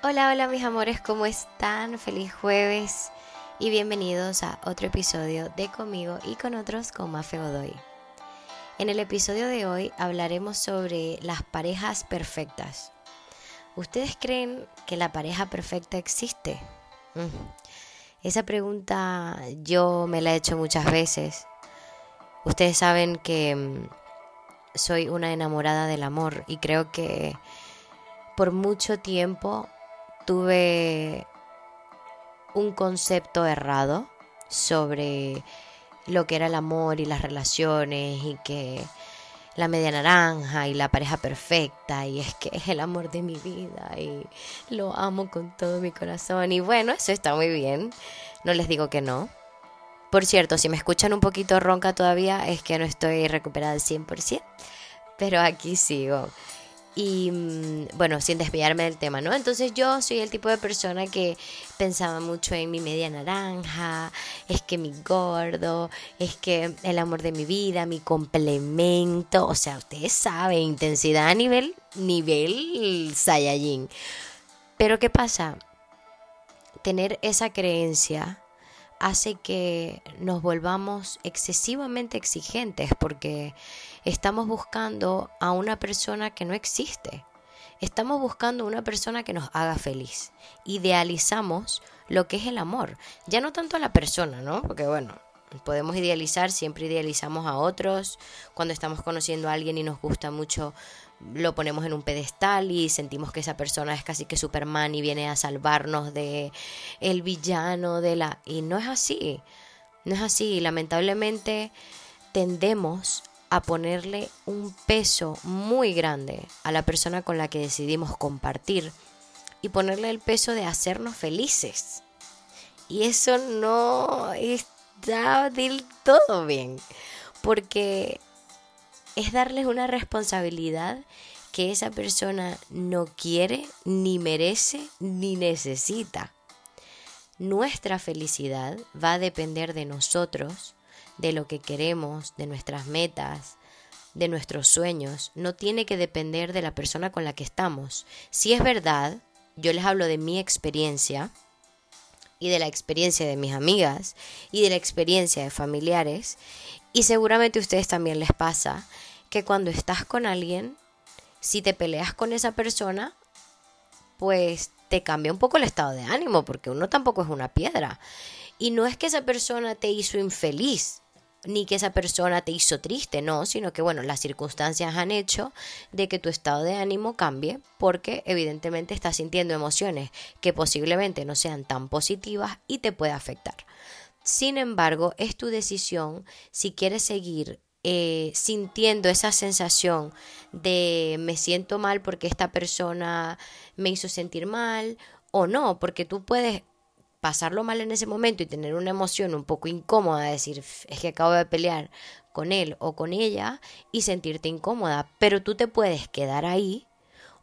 Hola, hola mis amores, ¿cómo están? Feliz jueves y bienvenidos a otro episodio de Conmigo y con otros con Mafe Godoy. En el episodio de hoy hablaremos sobre las parejas perfectas. ¿Ustedes creen que la pareja perfecta existe? Mm. Esa pregunta yo me la he hecho muchas veces. Ustedes saben que mm, soy una enamorada del amor y creo que por mucho tiempo tuve un concepto errado sobre lo que era el amor y las relaciones y que la media naranja y la pareja perfecta y es que es el amor de mi vida y lo amo con todo mi corazón. Y bueno, eso está muy bien, no les digo que no. Por cierto, si me escuchan un poquito ronca todavía es que no estoy recuperada al 100%, pero aquí sigo y mm, bueno, sin desviarme del tema, ¿no? Entonces yo soy el tipo de persona que pensaba mucho en mi media naranja, es que mi gordo, es que el amor de mi vida, mi complemento, o sea, ustedes saben, intensidad a nivel, nivel Saiyajin. Pero ¿qué pasa? Tener esa creencia hace que nos volvamos excesivamente exigentes porque estamos buscando a una persona que no existe. Estamos buscando una persona que nos haga feliz. Idealizamos lo que es el amor. Ya no tanto a la persona, ¿no? Porque bueno, podemos idealizar, siempre idealizamos a otros. Cuando estamos conociendo a alguien y nos gusta mucho, lo ponemos en un pedestal y sentimos que esa persona es casi que Superman y viene a salvarnos de el villano de la y no es así. No es así, lamentablemente tendemos a ponerle un peso muy grande a la persona con la que decidimos compartir y ponerle el peso de hacernos felices. Y eso no está del todo bien, porque es darles una responsabilidad que esa persona no quiere, ni merece, ni necesita. Nuestra felicidad va a depender de nosotros, de lo que queremos, de nuestras metas, de nuestros sueños. No tiene que depender de la persona con la que estamos. Si es verdad, yo les hablo de mi experiencia y de la experiencia de mis amigas y de la experiencia de familiares. Y seguramente a ustedes también les pasa que cuando estás con alguien, si te peleas con esa persona, pues te cambia un poco el estado de ánimo, porque uno tampoco es una piedra. Y no es que esa persona te hizo infeliz, ni que esa persona te hizo triste, no, sino que bueno, las circunstancias han hecho de que tu estado de ánimo cambie porque evidentemente estás sintiendo emociones que posiblemente no sean tan positivas y te puede afectar. Sin embargo, es tu decisión si quieres seguir eh, sintiendo esa sensación de me siento mal porque esta persona me hizo sentir mal o no, porque tú puedes pasarlo mal en ese momento y tener una emoción un poco incómoda, decir, es que acabo de pelear con él o con ella y sentirte incómoda, pero tú te puedes quedar ahí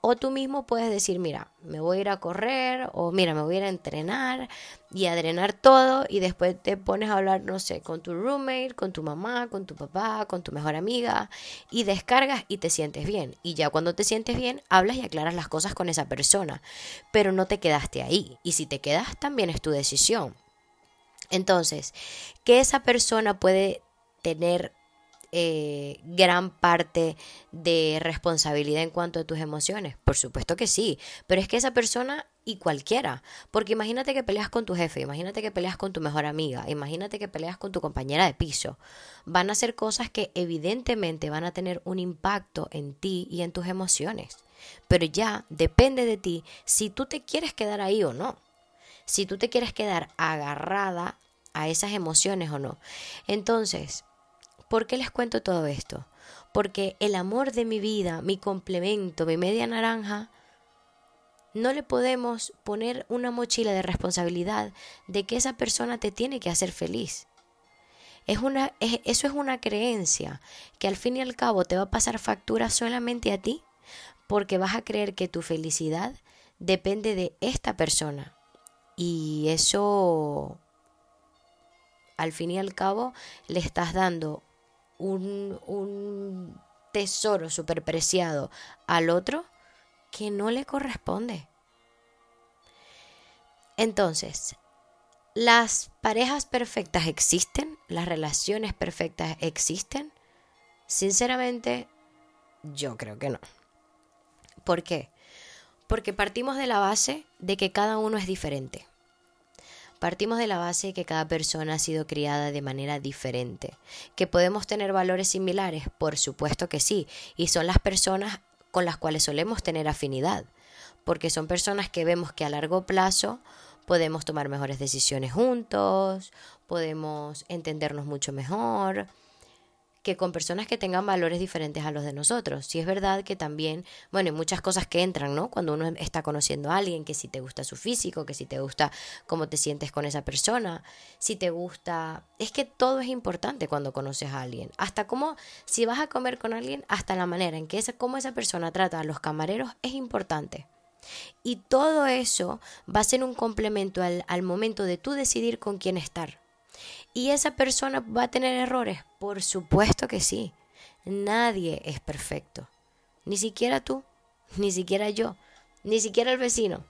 o tú mismo puedes decir, mira, me voy a ir a correr o mira, me voy a ir a entrenar y a drenar todo y después te pones a hablar, no sé, con tu roommate, con tu mamá, con tu papá, con tu mejor amiga y descargas y te sientes bien. Y ya cuando te sientes bien, hablas y aclaras las cosas con esa persona, pero no te quedaste ahí. Y si te quedas, también es tu decisión. Entonces, que esa persona puede tener eh, gran parte de responsabilidad en cuanto a tus emociones? Por supuesto que sí, pero es que esa persona y cualquiera, porque imagínate que peleas con tu jefe, imagínate que peleas con tu mejor amiga, imagínate que peleas con tu compañera de piso, van a ser cosas que evidentemente van a tener un impacto en ti y en tus emociones, pero ya depende de ti si tú te quieres quedar ahí o no, si tú te quieres quedar agarrada a esas emociones o no. Entonces, ¿Por qué les cuento todo esto? Porque el amor de mi vida, mi complemento, mi media naranja, no le podemos poner una mochila de responsabilidad de que esa persona te tiene que hacer feliz. Es una, eso es una creencia que al fin y al cabo te va a pasar factura solamente a ti porque vas a creer que tu felicidad depende de esta persona. Y eso, al fin y al cabo, le estás dando un, un tesoro superpreciado al otro que no le corresponde. Entonces, ¿las parejas perfectas existen? ¿Las relaciones perfectas existen? Sinceramente, yo creo que no. ¿Por qué? Porque partimos de la base de que cada uno es diferente. Partimos de la base que cada persona ha sido criada de manera diferente. ¿Que podemos tener valores similares? Por supuesto que sí. Y son las personas con las cuales solemos tener afinidad. Porque son personas que vemos que a largo plazo podemos tomar mejores decisiones juntos, podemos entendernos mucho mejor, que con personas que tengan valores diferentes a los de nosotros. Si es verdad que también, bueno, hay muchas cosas que entran, ¿no? Cuando uno está conociendo a alguien, que si te gusta su físico, que si te gusta cómo te sientes con esa persona, si te gusta, es que todo es importante cuando conoces a alguien. Hasta cómo, si vas a comer con alguien, hasta la manera en que esa, cómo esa persona trata a los camareros es importante. Y todo eso va a ser un complemento al, al momento de tú decidir con quién estar. ¿Y esa persona va a tener errores? Por supuesto que sí. Nadie es perfecto. Ni siquiera tú, ni siquiera yo, ni siquiera el vecino,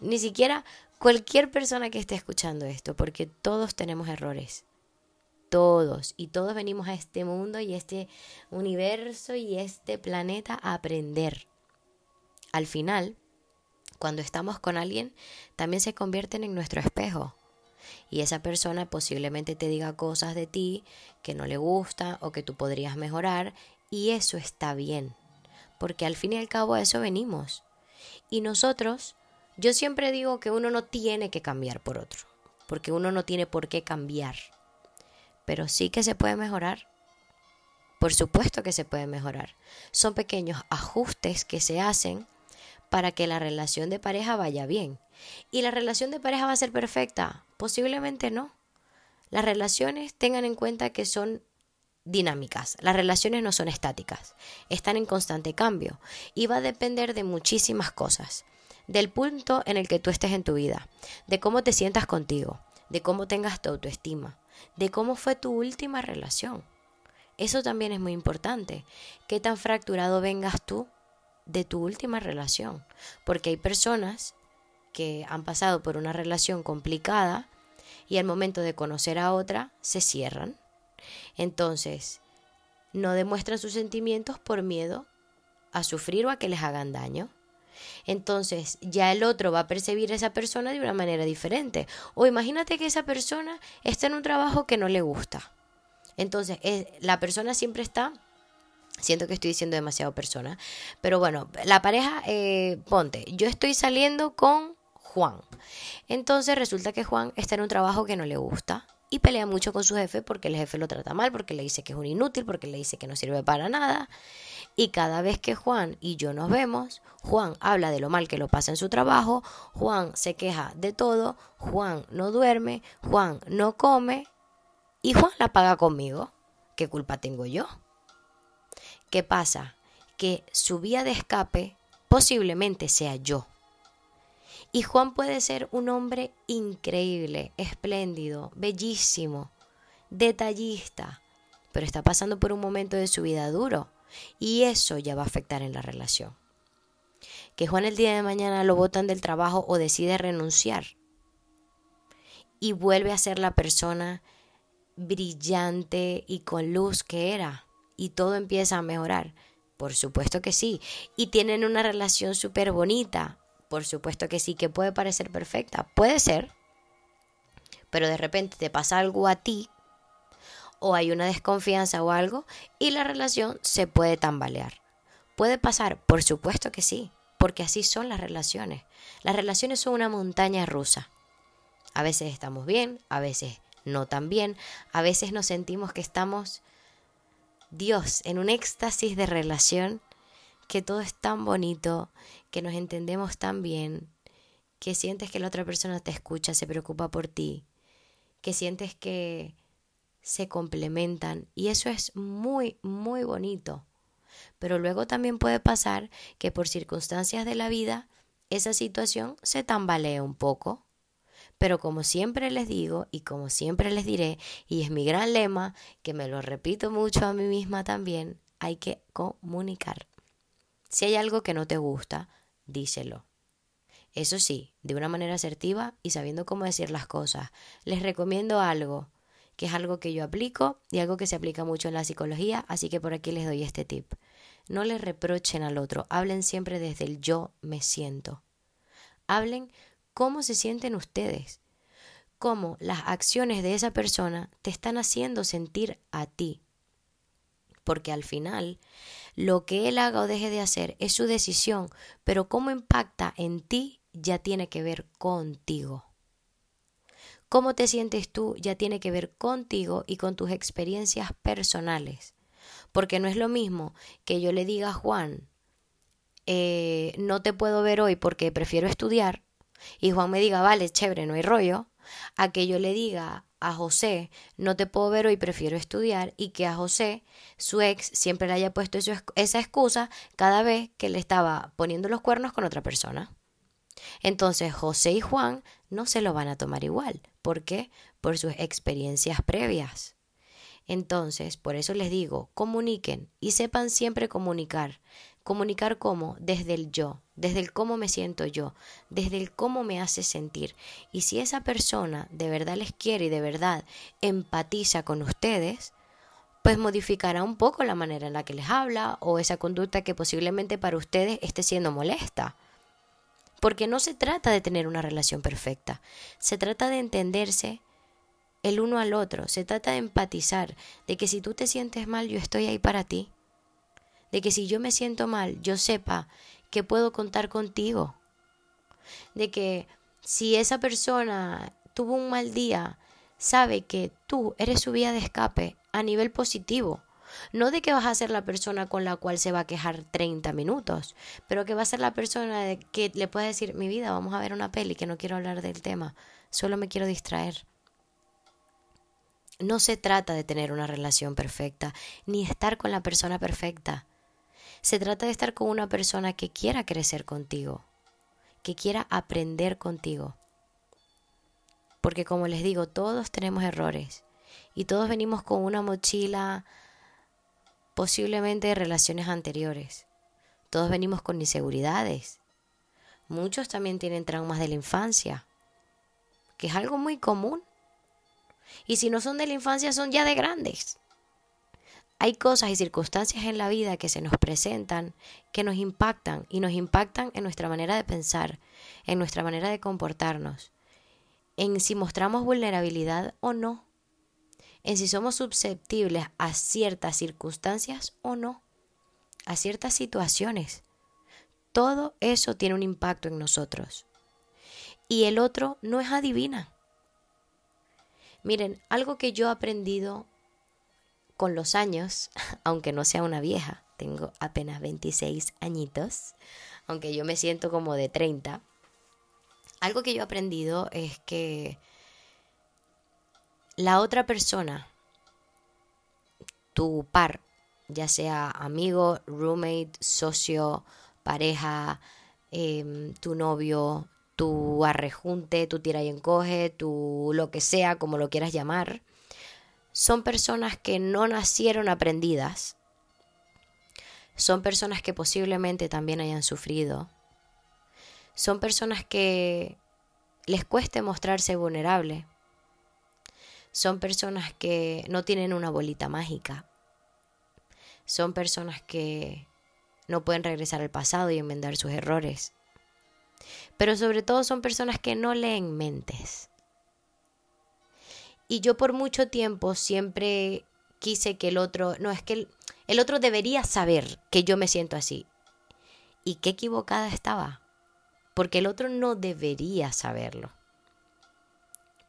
ni siquiera cualquier persona que esté escuchando esto, porque todos tenemos errores. Todos. Y todos venimos a este mundo y este universo y este planeta a aprender. Al final, cuando estamos con alguien, también se convierten en nuestro espejo y esa persona posiblemente te diga cosas de ti que no le gusta o que tú podrías mejorar y eso está bien, porque al fin y al cabo a eso venimos. Y nosotros, yo siempre digo que uno no tiene que cambiar por otro, porque uno no tiene por qué cambiar, pero sí que se puede mejorar. Por supuesto que se puede mejorar. Son pequeños ajustes que se hacen para que la relación de pareja vaya bien. ¿Y la relación de pareja va a ser perfecta? Posiblemente no. Las relaciones tengan en cuenta que son dinámicas. Las relaciones no son estáticas, están en constante cambio y va a depender de muchísimas cosas. Del punto en el que tú estés en tu vida, de cómo te sientas contigo, de cómo tengas tu autoestima, de cómo fue tu última relación. Eso también es muy importante. ¿Qué tan fracturado vengas tú de tu última relación? Porque hay personas que han pasado por una relación complicada y al momento de conocer a otra se cierran. Entonces, no demuestran sus sentimientos por miedo a sufrir o a que les hagan daño. Entonces ya el otro va a percibir a esa persona de una manera diferente. O imagínate que esa persona está en un trabajo que no le gusta. Entonces la persona siempre está Siento que estoy diciendo demasiado persona. Pero bueno, la pareja, eh, ponte, yo estoy saliendo con Juan. Entonces resulta que Juan está en un trabajo que no le gusta y pelea mucho con su jefe porque el jefe lo trata mal, porque le dice que es un inútil, porque le dice que no sirve para nada. Y cada vez que Juan y yo nos vemos, Juan habla de lo mal que lo pasa en su trabajo, Juan se queja de todo, Juan no duerme, Juan no come y Juan la paga conmigo. ¿Qué culpa tengo yo? ¿Qué pasa? Que su vía de escape posiblemente sea yo. Y Juan puede ser un hombre increíble, espléndido, bellísimo, detallista, pero está pasando por un momento de su vida duro y eso ya va a afectar en la relación. Que Juan el día de mañana lo botan del trabajo o decide renunciar y vuelve a ser la persona brillante y con luz que era y todo empieza a mejorar. Por supuesto que sí. Y tienen una relación súper bonita. Por supuesto que sí, que puede parecer perfecta. Puede ser. Pero de repente te pasa algo a ti o hay una desconfianza o algo y la relación se puede tambalear. ¿Puede pasar? Por supuesto que sí, porque así son las relaciones. Las relaciones son una montaña rusa. A veces estamos bien, a veces no tan bien, a veces nos sentimos que estamos, Dios, en un éxtasis de relación que todo es tan bonito, que nos entendemos tan bien, que sientes que la otra persona te escucha, se preocupa por ti, que sientes que se complementan y eso es muy, muy bonito. Pero luego también puede pasar que por circunstancias de la vida esa situación se tambalee un poco. Pero como siempre les digo y como siempre les diré, y es mi gran lema, que me lo repito mucho a mí misma también, hay que comunicar. Si hay algo que no te gusta, díselo. Eso sí, de una manera asertiva y sabiendo cómo decir las cosas. Les recomiendo algo, que es algo que yo aplico y algo que se aplica mucho en la psicología, así que por aquí les doy este tip. No le reprochen al otro, hablen siempre desde el yo me siento. Hablen cómo se sienten ustedes, cómo las acciones de esa persona te están haciendo sentir a ti. Porque al final, lo que él haga o deje de hacer es su decisión, pero cómo impacta en ti ya tiene que ver contigo. Cómo te sientes tú ya tiene que ver contigo y con tus experiencias personales. Porque no es lo mismo que yo le diga a Juan, eh, no te puedo ver hoy porque prefiero estudiar, y Juan me diga, vale, chévere, no hay rollo, a que yo le diga a José, no te puedo ver hoy, prefiero estudiar, y que a José, su ex, siempre le haya puesto esa excusa cada vez que le estaba poniendo los cuernos con otra persona. Entonces José y Juan no se lo van a tomar igual. ¿Por qué? Por sus experiencias previas. Entonces, por eso les digo, comuniquen y sepan siempre comunicar. Comunicar cómo, desde el yo, desde el cómo me siento yo, desde el cómo me hace sentir. Y si esa persona de verdad les quiere y de verdad empatiza con ustedes, pues modificará un poco la manera en la que les habla o esa conducta que posiblemente para ustedes esté siendo molesta. Porque no se trata de tener una relación perfecta, se trata de entenderse el uno al otro, se trata de empatizar, de que si tú te sientes mal, yo estoy ahí para ti, de que si yo me siento mal, yo sepa que puedo contar contigo, de que si esa persona tuvo un mal día, sabe que tú eres su vía de escape a nivel positivo no de que vas a ser la persona con la cual se va a quejar 30 minutos, pero que va a ser la persona de que le puede decir, mi vida, vamos a ver una peli, que no quiero hablar del tema, solo me quiero distraer. No se trata de tener una relación perfecta, ni estar con la persona perfecta. Se trata de estar con una persona que quiera crecer contigo, que quiera aprender contigo. Porque como les digo, todos tenemos errores y todos venimos con una mochila posiblemente de relaciones anteriores. Todos venimos con inseguridades. Muchos también tienen traumas de la infancia, que es algo muy común. Y si no son de la infancia, son ya de grandes. Hay cosas y circunstancias en la vida que se nos presentan, que nos impactan y nos impactan en nuestra manera de pensar, en nuestra manera de comportarnos, en si mostramos vulnerabilidad o no en si somos susceptibles a ciertas circunstancias o no, a ciertas situaciones. Todo eso tiene un impacto en nosotros. Y el otro no es adivina. Miren, algo que yo he aprendido con los años, aunque no sea una vieja, tengo apenas 26 añitos, aunque yo me siento como de 30, algo que yo he aprendido es que la otra persona, tu par, ya sea amigo, roommate, socio, pareja, em, tu novio, tu arrejunte, tu tira y encoge, tu lo que sea, como lo quieras llamar, son personas que no nacieron aprendidas, son personas que posiblemente también hayan sufrido, son personas que les cueste mostrarse vulnerable, son personas que no tienen una bolita mágica. Son personas que no pueden regresar al pasado y enmendar sus errores. Pero sobre todo son personas que no leen mentes. Y yo por mucho tiempo siempre quise que el otro, no es que el, el otro debería saber que yo me siento así. Y qué equivocada estaba. Porque el otro no debería saberlo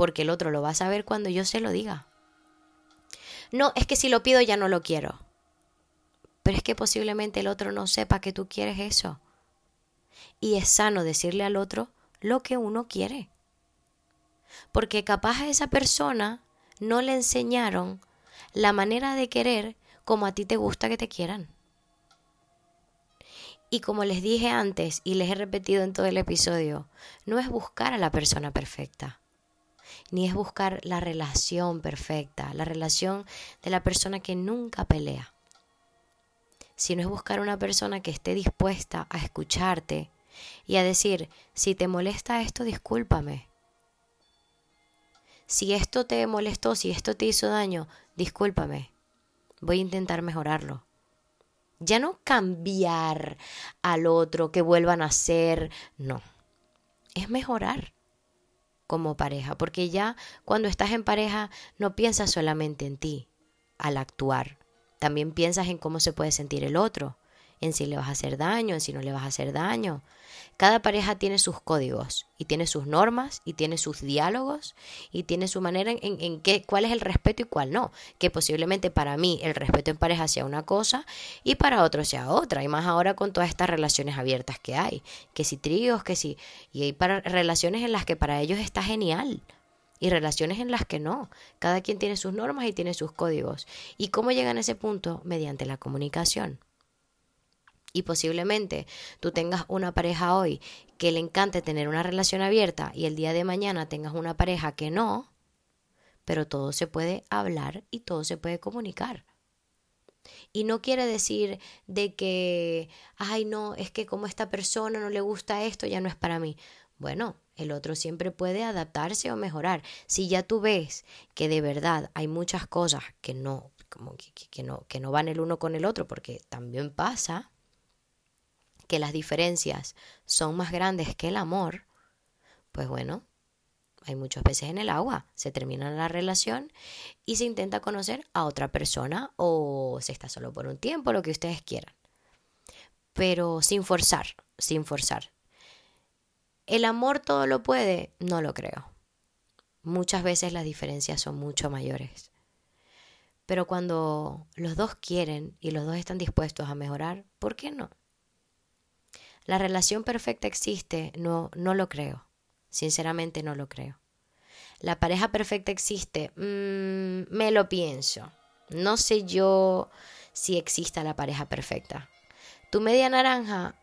porque el otro lo va a saber cuando yo se lo diga. No, es que si lo pido ya no lo quiero. Pero es que posiblemente el otro no sepa que tú quieres eso. Y es sano decirle al otro lo que uno quiere. Porque capaz a esa persona no le enseñaron la manera de querer como a ti te gusta que te quieran. Y como les dije antes y les he repetido en todo el episodio, no es buscar a la persona perfecta ni es buscar la relación perfecta, la relación de la persona que nunca pelea, sino es buscar una persona que esté dispuesta a escucharte, y a decir, si te molesta esto, discúlpame. Si esto te molestó, si esto te hizo daño, discúlpame. Voy a intentar mejorarlo. Ya no cambiar al otro, que vuelvan a ser, no. Es mejorar como pareja, porque ya cuando estás en pareja no piensas solamente en ti al actuar, también piensas en cómo se puede sentir el otro, en si le vas a hacer daño, en si no le vas a hacer daño. Cada pareja tiene sus códigos y tiene sus normas y tiene sus diálogos y tiene su manera en, qué, cuál es el respeto y cuál no. Que posiblemente para mí el respeto en pareja sea una cosa y para otro sea otra. Y más ahora con todas estas relaciones abiertas que hay. Que si tríos, que si... Y hay para, relaciones en las que para ellos está genial y relaciones en las que no. Cada quien tiene sus normas y tiene sus códigos. ¿Y cómo llegan a ese punto? Mediante la comunicación. Y posiblemente tú tengas una pareja hoy que le encante tener una relación abierta y el día de mañana tengas una pareja que no, pero todo se puede hablar y todo se puede comunicar. Y no quiere decir de que, ay no, es que como esta persona no le gusta esto, ya no es para mí. Bueno, el otro siempre puede adaptarse o mejorar. Si ya tú ves que de verdad hay muchas cosas que no, como que, que no, que no van el uno con el otro, porque también pasa, que las diferencias son más grandes que el amor, pues bueno, hay muchos peces en el agua, se termina la relación y se intenta conocer a otra persona o se está solo por un tiempo, lo que ustedes quieran. Pero sin forzar, sin forzar. ¿El amor todo lo puede? No lo creo. Muchas veces las diferencias son mucho mayores. Pero cuando los dos quieren y los dos están dispuestos a mejorar, ¿por qué no? ¿La relación perfecta existe? No, no lo creo. Sinceramente no lo creo. ¿La pareja perfecta existe? Mm, me lo pienso. No sé yo si exista la pareja perfecta. ¿Tu media naranja?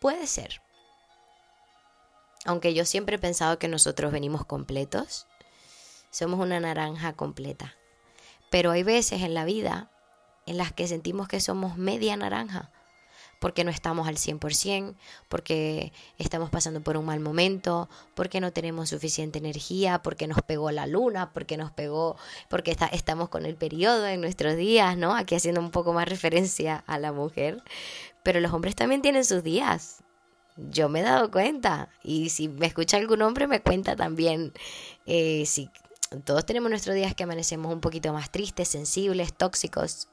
Puede ser. Aunque yo siempre he pensado que nosotros venimos completos. Somos una naranja completa. Pero hay veces en la vida en las que sentimos que somos media naranja porque no estamos al 100%, porque estamos pasando por un mal momento, porque no tenemos suficiente energía, porque nos pegó la luna, porque nos pegó, porque estamos con el periodo en nuestros días, ¿no? Aquí haciendo un poco más referencia a la mujer, pero los hombres también tienen sus días. Yo me he dado cuenta. Y si me escucha algún hombre me cuenta también eh, si todos tenemos nuestros días que amanecemos un poquito más tristes, sensibles, tóxicos,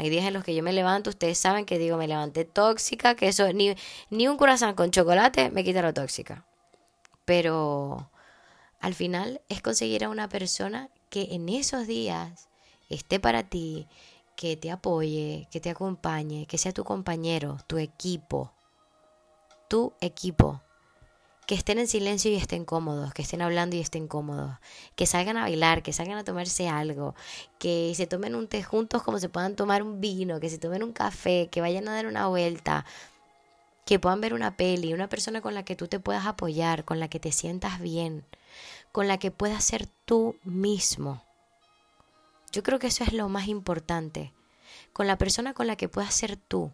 hay días en los que yo me levanto, ustedes saben que digo, me levanté tóxica, que eso, ni, ni un corazón con chocolate me quita lo tóxica. Pero al final es conseguir a una persona que en esos días esté para ti, que te apoye, que te acompañe, que sea tu compañero, tu equipo, tu equipo que estén en silencio y estén cómodos, que estén hablando y estén cómodos, que salgan a bailar, que salgan a tomarse algo, que se tomen un té juntos como se puedan tomar un vino, que se tomen un café, que vayan a dar una vuelta, que puedan ver una peli, una persona con la que tú te puedas apoyar, con la que te sientas bien, con la que puedas ser tú mismo. Yo creo que eso es lo más importante, con la persona con la que puedas ser tú,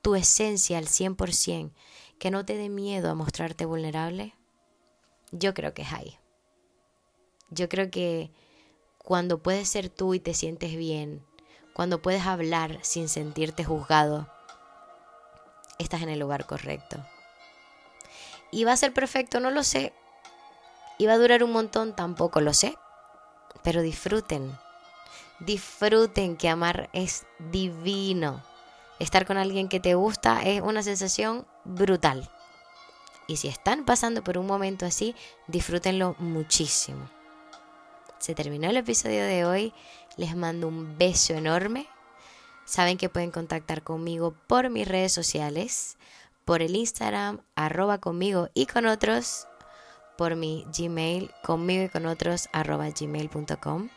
tu esencia al 100%, que no te dé miedo a mostrarte vulnerable, yo creo que es ahí. Yo creo que cuando puedes ser tú y te sientes bien, cuando puedes hablar sin sentirte juzgado, estás en el lugar correcto. ¿Y va a ser perfecto? No lo sé. ¿Y va a durar un montón? Tampoco lo sé. Pero disfruten. Disfruten que amar es divino. Estar con alguien que te gusta es una sensación brutal. Y si están pasando por un momento así, disfrútenlo muchísimo. Se terminó el episodio de hoy. Les mando un beso enorme. Saben que pueden contactar conmigo por mis redes sociales, por el Instagram, arroba conmigo y con otros, por mi Gmail, conmigo y con otros, arroba gmail.com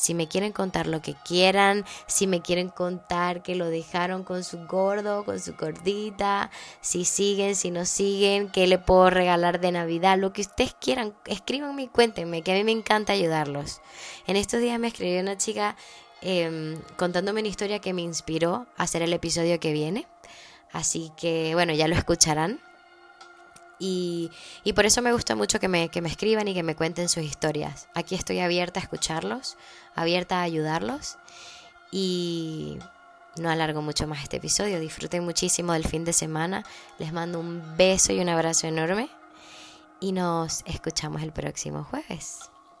si me quieren contar lo que quieran, si me quieren contar que lo dejaron con su gordo, con su gordita, si siguen, si no siguen, qué le puedo regalar de Navidad, lo que ustedes quieran, escríbanme y cuéntenme, que a mí me encanta ayudarlos. En estos días me escribió una chica em, contándome una historia que me inspiró a hacer el episodio que viene. Así que bueno, ya lo escucharán. Y, y, por eso me gusta mucho que me, que me escriban y que me cuenten sus historias. Aquí estoy abierta a escucharlos, abierta a ayudarlos. Y no alargo mucho más este episodio. Disfruten muchísimo del fin de semana. Les mando un beso y un abrazo enorme. Y nos escuchamos el próximo jueves.